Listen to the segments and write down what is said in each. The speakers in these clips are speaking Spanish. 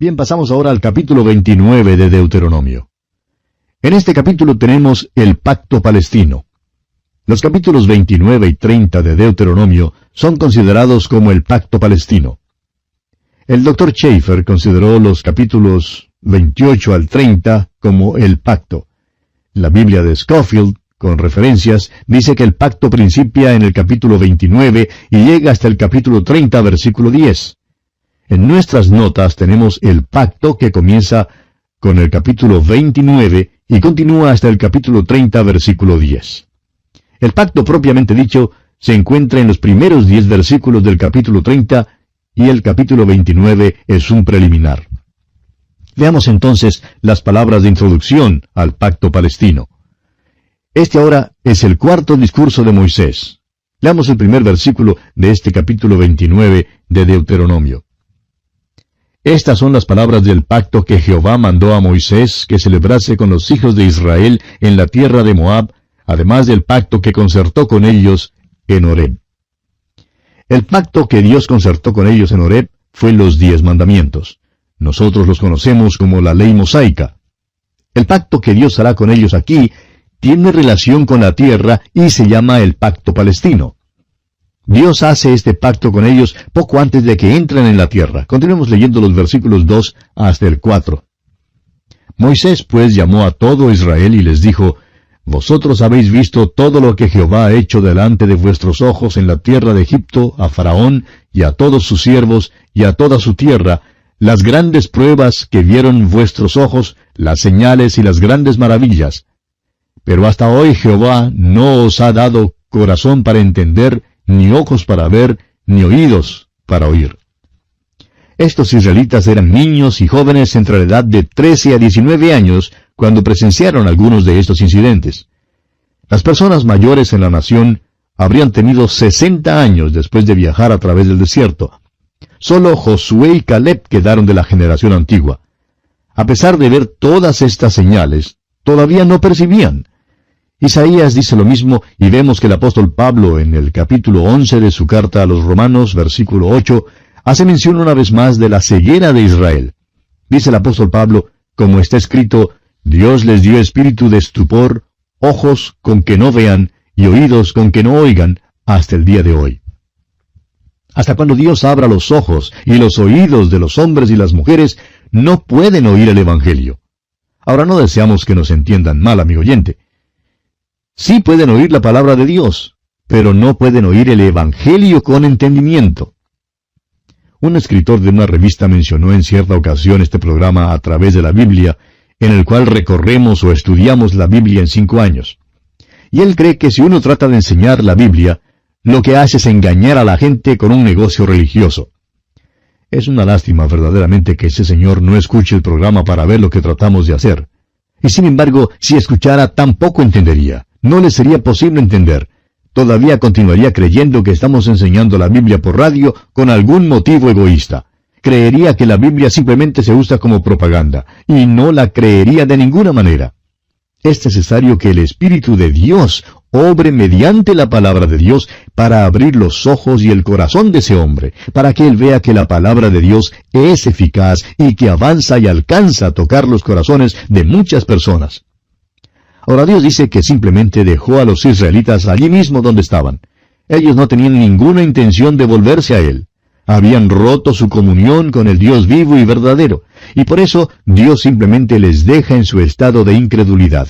Bien, pasamos ahora al capítulo 29 de Deuteronomio. En este capítulo tenemos el pacto palestino. Los capítulos 29 y 30 de Deuteronomio son considerados como el pacto palestino. El doctor Schaeffer consideró los capítulos 28 al 30 como el pacto. La Biblia de Scofield, con referencias, dice que el pacto principia en el capítulo 29 y llega hasta el capítulo 30, versículo 10. En nuestras notas tenemos el pacto que comienza con el capítulo 29 y continúa hasta el capítulo 30, versículo 10. El pacto propiamente dicho se encuentra en los primeros diez versículos del capítulo 30 y el capítulo 29 es un preliminar. Veamos entonces las palabras de introducción al pacto palestino. Este ahora es el cuarto discurso de Moisés. Leamos el primer versículo de este capítulo 29 de Deuteronomio. Estas son las palabras del pacto que Jehová mandó a Moisés que celebrase con los hijos de Israel en la tierra de Moab, además del pacto que concertó con ellos en Horeb. El pacto que Dios concertó con ellos en Horeb fue los diez mandamientos. Nosotros los conocemos como la ley mosaica. El pacto que Dios hará con ellos aquí tiene relación con la tierra y se llama el pacto palestino. Dios hace este pacto con ellos poco antes de que entren en la tierra. Continuemos leyendo los versículos 2 hasta el 4. Moisés pues llamó a todo Israel y les dijo, Vosotros habéis visto todo lo que Jehová ha hecho delante de vuestros ojos en la tierra de Egipto, a Faraón y a todos sus siervos y a toda su tierra, las grandes pruebas que vieron vuestros ojos, las señales y las grandes maravillas. Pero hasta hoy Jehová no os ha dado corazón para entender, ni ojos para ver, ni oídos para oír. Estos israelitas eran niños y jóvenes entre la edad de 13 a 19 años cuando presenciaron algunos de estos incidentes. Las personas mayores en la nación habrían tenido 60 años después de viajar a través del desierto. Solo Josué y Caleb quedaron de la generación antigua. A pesar de ver todas estas señales, todavía no percibían. Isaías dice lo mismo y vemos que el apóstol Pablo en el capítulo 11 de su carta a los Romanos, versículo 8, hace mención una vez más de la ceguera de Israel. Dice el apóstol Pablo, como está escrito, Dios les dio espíritu de estupor, ojos con que no vean y oídos con que no oigan, hasta el día de hoy. Hasta cuando Dios abra los ojos y los oídos de los hombres y las mujeres, no pueden oír el Evangelio. Ahora no deseamos que nos entiendan mal, amigo oyente. Sí pueden oír la palabra de Dios, pero no pueden oír el Evangelio con entendimiento. Un escritor de una revista mencionó en cierta ocasión este programa a través de la Biblia, en el cual recorremos o estudiamos la Biblia en cinco años. Y él cree que si uno trata de enseñar la Biblia, lo que hace es engañar a la gente con un negocio religioso. Es una lástima verdaderamente que ese señor no escuche el programa para ver lo que tratamos de hacer. Y sin embargo, si escuchara, tampoco entendería no le sería posible entender. Todavía continuaría creyendo que estamos enseñando la Biblia por radio con algún motivo egoísta. Creería que la Biblia simplemente se usa como propaganda, y no la creería de ninguna manera. Es necesario que el Espíritu de Dios obre mediante la palabra de Dios para abrir los ojos y el corazón de ese hombre, para que él vea que la palabra de Dios es eficaz y que avanza y alcanza a tocar los corazones de muchas personas. Ahora Dios dice que simplemente dejó a los israelitas allí mismo donde estaban. Ellos no tenían ninguna intención de volverse a Él. Habían roto su comunión con el Dios vivo y verdadero, y por eso Dios simplemente les deja en su estado de incredulidad.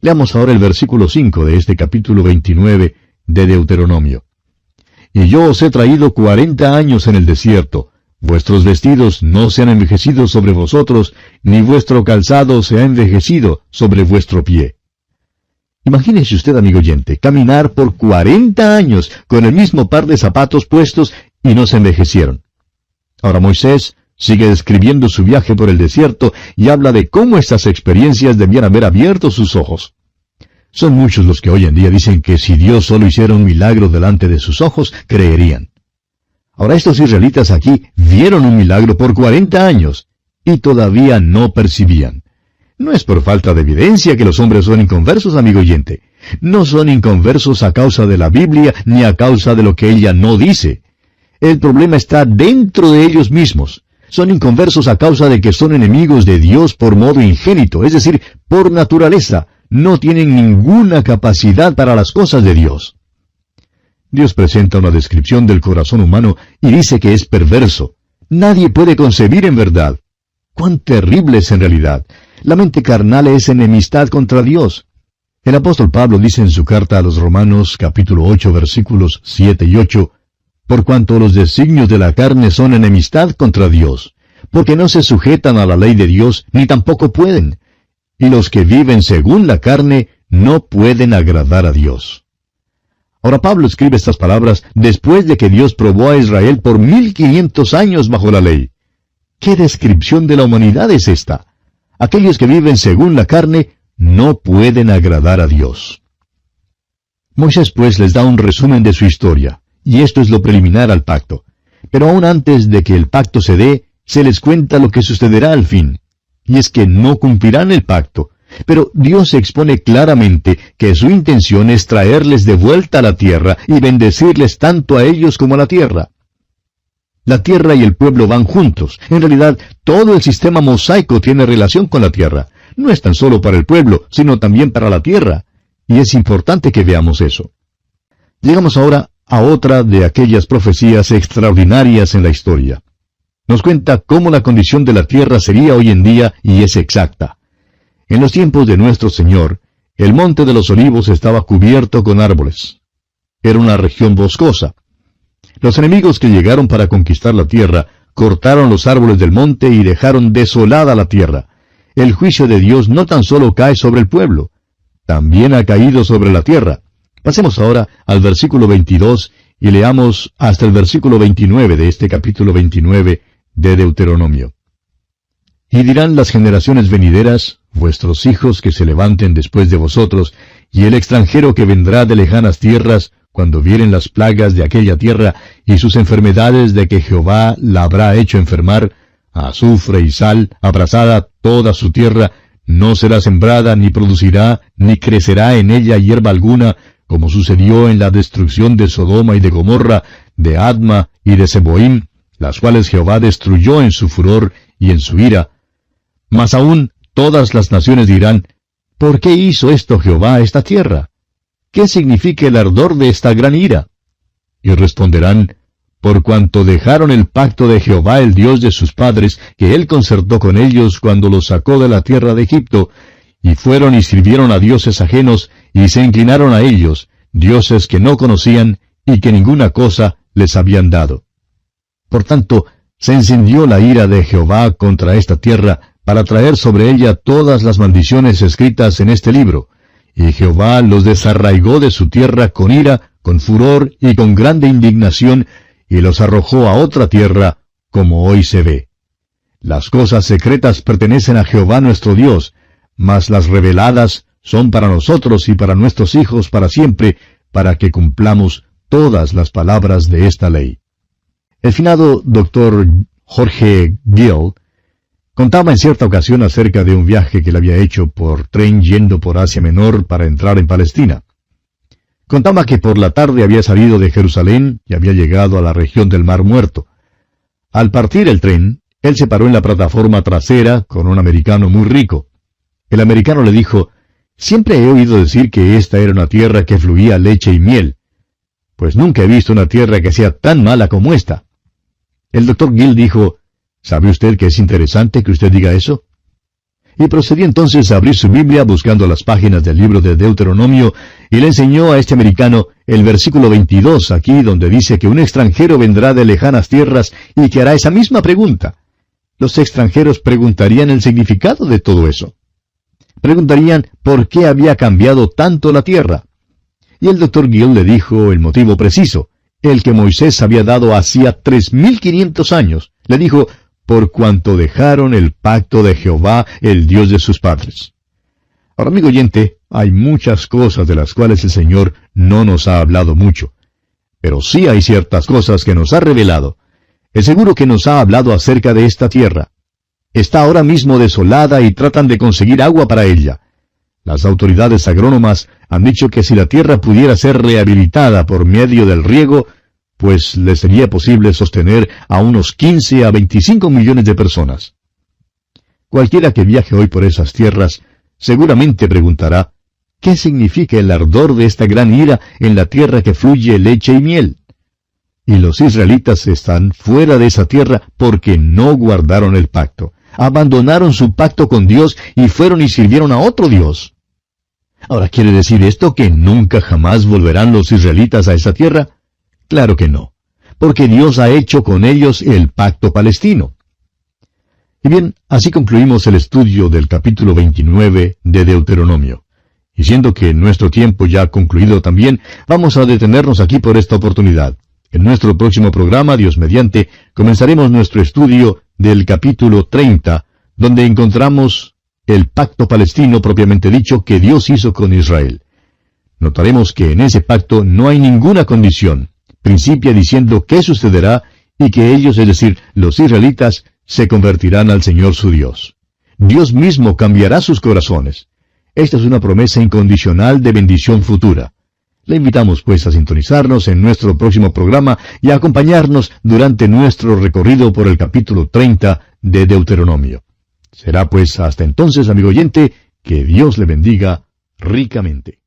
Leamos ahora el versículo 5 de este capítulo 29 de Deuteronomio. Y yo os he traído cuarenta años en el desierto. Vuestros vestidos no se han envejecido sobre vosotros, ni vuestro calzado se ha envejecido sobre vuestro pie. Imagínese usted, amigo oyente, caminar por cuarenta años con el mismo par de zapatos puestos y no se envejecieron. Ahora Moisés sigue describiendo su viaje por el desierto y habla de cómo estas experiencias debían haber abierto sus ojos. Son muchos los que hoy en día dicen que si Dios solo hiciera un milagro delante de sus ojos, creerían. Ahora estos israelitas aquí vieron un milagro por cuarenta años y todavía no percibían. No es por falta de evidencia que los hombres son inconversos, amigo oyente. No son inconversos a causa de la Biblia ni a causa de lo que ella no dice. El problema está dentro de ellos mismos. Son inconversos a causa de que son enemigos de Dios por modo ingénito, es decir, por naturaleza. No tienen ninguna capacidad para las cosas de Dios. Dios presenta una descripción del corazón humano y dice que es perverso. Nadie puede concebir en verdad. ¡Cuán terrible es en realidad! La mente carnal es enemistad contra Dios. El apóstol Pablo dice en su carta a los Romanos capítulo 8 versículos 7 y 8, Por cuanto los designios de la carne son enemistad contra Dios, porque no se sujetan a la ley de Dios, ni tampoco pueden. Y los que viven según la carne no pueden agradar a Dios. Ahora Pablo escribe estas palabras después de que Dios probó a Israel por mil quinientos años bajo la ley. ¿Qué descripción de la humanidad es esta? Aquellos que viven según la carne no pueden agradar a Dios. Moisés pues les da un resumen de su historia, y esto es lo preliminar al pacto. Pero aún antes de que el pacto se dé, se les cuenta lo que sucederá al fin. Y es que no cumplirán el pacto, pero Dios expone claramente que su intención es traerles de vuelta a la tierra y bendecirles tanto a ellos como a la tierra. La tierra y el pueblo van juntos. En realidad, todo el sistema mosaico tiene relación con la tierra. No es tan solo para el pueblo, sino también para la tierra. Y es importante que veamos eso. Llegamos ahora a otra de aquellas profecías extraordinarias en la historia. Nos cuenta cómo la condición de la tierra sería hoy en día y es exacta. En los tiempos de nuestro Señor, el monte de los olivos estaba cubierto con árboles. Era una región boscosa. Los enemigos que llegaron para conquistar la tierra cortaron los árboles del monte y dejaron desolada la tierra. El juicio de Dios no tan solo cae sobre el pueblo, también ha caído sobre la tierra. Pasemos ahora al versículo 22 y leamos hasta el versículo 29 de este capítulo 29 de Deuteronomio. Y dirán las generaciones venideras, vuestros hijos que se levanten después de vosotros, y el extranjero que vendrá de lejanas tierras, cuando vieren las plagas de aquella tierra y sus enfermedades de que Jehová la habrá hecho enfermar, azufre y sal, abrasada toda su tierra, no será sembrada, ni producirá, ni crecerá en ella hierba alguna, como sucedió en la destrucción de Sodoma y de Gomorra, de Adma y de Seboim, las cuales Jehová destruyó en su furor y en su ira, mas aún todas las naciones dirán, ¿por qué hizo esto Jehová esta tierra? ¿Qué significa el ardor de esta gran ira? Y responderán, por cuanto dejaron el pacto de Jehová el Dios de sus padres, que él concertó con ellos cuando los sacó de la tierra de Egipto, y fueron y sirvieron a dioses ajenos, y se inclinaron a ellos, dioses que no conocían, y que ninguna cosa les habían dado. Por tanto, se encendió la ira de Jehová contra esta tierra, para traer sobre ella todas las maldiciones escritas en este libro. Y Jehová los desarraigó de su tierra con ira, con furor y con grande indignación, y los arrojó a otra tierra, como hoy se ve. Las cosas secretas pertenecen a Jehová nuestro Dios, mas las reveladas son para nosotros y para nuestros hijos para siempre, para que cumplamos todas las palabras de esta ley. El finado doctor Jorge Gill Contaba en cierta ocasión acerca de un viaje que él había hecho por tren yendo por Asia Menor para entrar en Palestina. Contaba que por la tarde había salido de Jerusalén y había llegado a la región del Mar Muerto. Al partir el tren, él se paró en la plataforma trasera con un americano muy rico. El americano le dijo, Siempre he oído decir que esta era una tierra que fluía leche y miel. Pues nunca he visto una tierra que sea tan mala como esta. El doctor Gill dijo, ¿Sabe usted que es interesante que usted diga eso? Y procedió entonces a abrir su Biblia buscando las páginas del libro de Deuteronomio y le enseñó a este americano el versículo 22 aquí donde dice que un extranjero vendrá de lejanas tierras y que hará esa misma pregunta. Los extranjeros preguntarían el significado de todo eso. Preguntarían por qué había cambiado tanto la tierra. Y el doctor Gill le dijo el motivo preciso, el que Moisés había dado hacía tres mil quinientos años. Le dijo, por cuanto dejaron el pacto de Jehová, el Dios de sus padres. Ahora, amigo oyente, hay muchas cosas de las cuales el Señor no nos ha hablado mucho. Pero sí hay ciertas cosas que nos ha revelado. Es seguro que nos ha hablado acerca de esta tierra. Está ahora mismo desolada y tratan de conseguir agua para ella. Las autoridades agrónomas han dicho que si la tierra pudiera ser rehabilitada por medio del riego, pues le sería posible sostener a unos 15 a 25 millones de personas. Cualquiera que viaje hoy por esas tierras seguramente preguntará, ¿qué significa el ardor de esta gran ira en la tierra que fluye leche y miel? Y los israelitas están fuera de esa tierra porque no guardaron el pacto. Abandonaron su pacto con Dios y fueron y sirvieron a otro Dios. Ahora, ¿quiere decir esto que nunca jamás volverán los israelitas a esa tierra? Claro que no, porque Dios ha hecho con ellos el pacto palestino. Y bien, así concluimos el estudio del capítulo 29 de Deuteronomio. Y siendo que nuestro tiempo ya ha concluido también, vamos a detenernos aquí por esta oportunidad. En nuestro próximo programa, Dios mediante, comenzaremos nuestro estudio del capítulo 30, donde encontramos el pacto palestino propiamente dicho que Dios hizo con Israel. Notaremos que en ese pacto no hay ninguna condición, principia diciendo qué sucederá y que ellos, es decir, los israelitas, se convertirán al Señor su Dios. Dios mismo cambiará sus corazones. Esta es una promesa incondicional de bendición futura. Le invitamos pues a sintonizarnos en nuestro próximo programa y a acompañarnos durante nuestro recorrido por el capítulo 30 de Deuteronomio. Será pues hasta entonces, amigo oyente, que Dios le bendiga ricamente.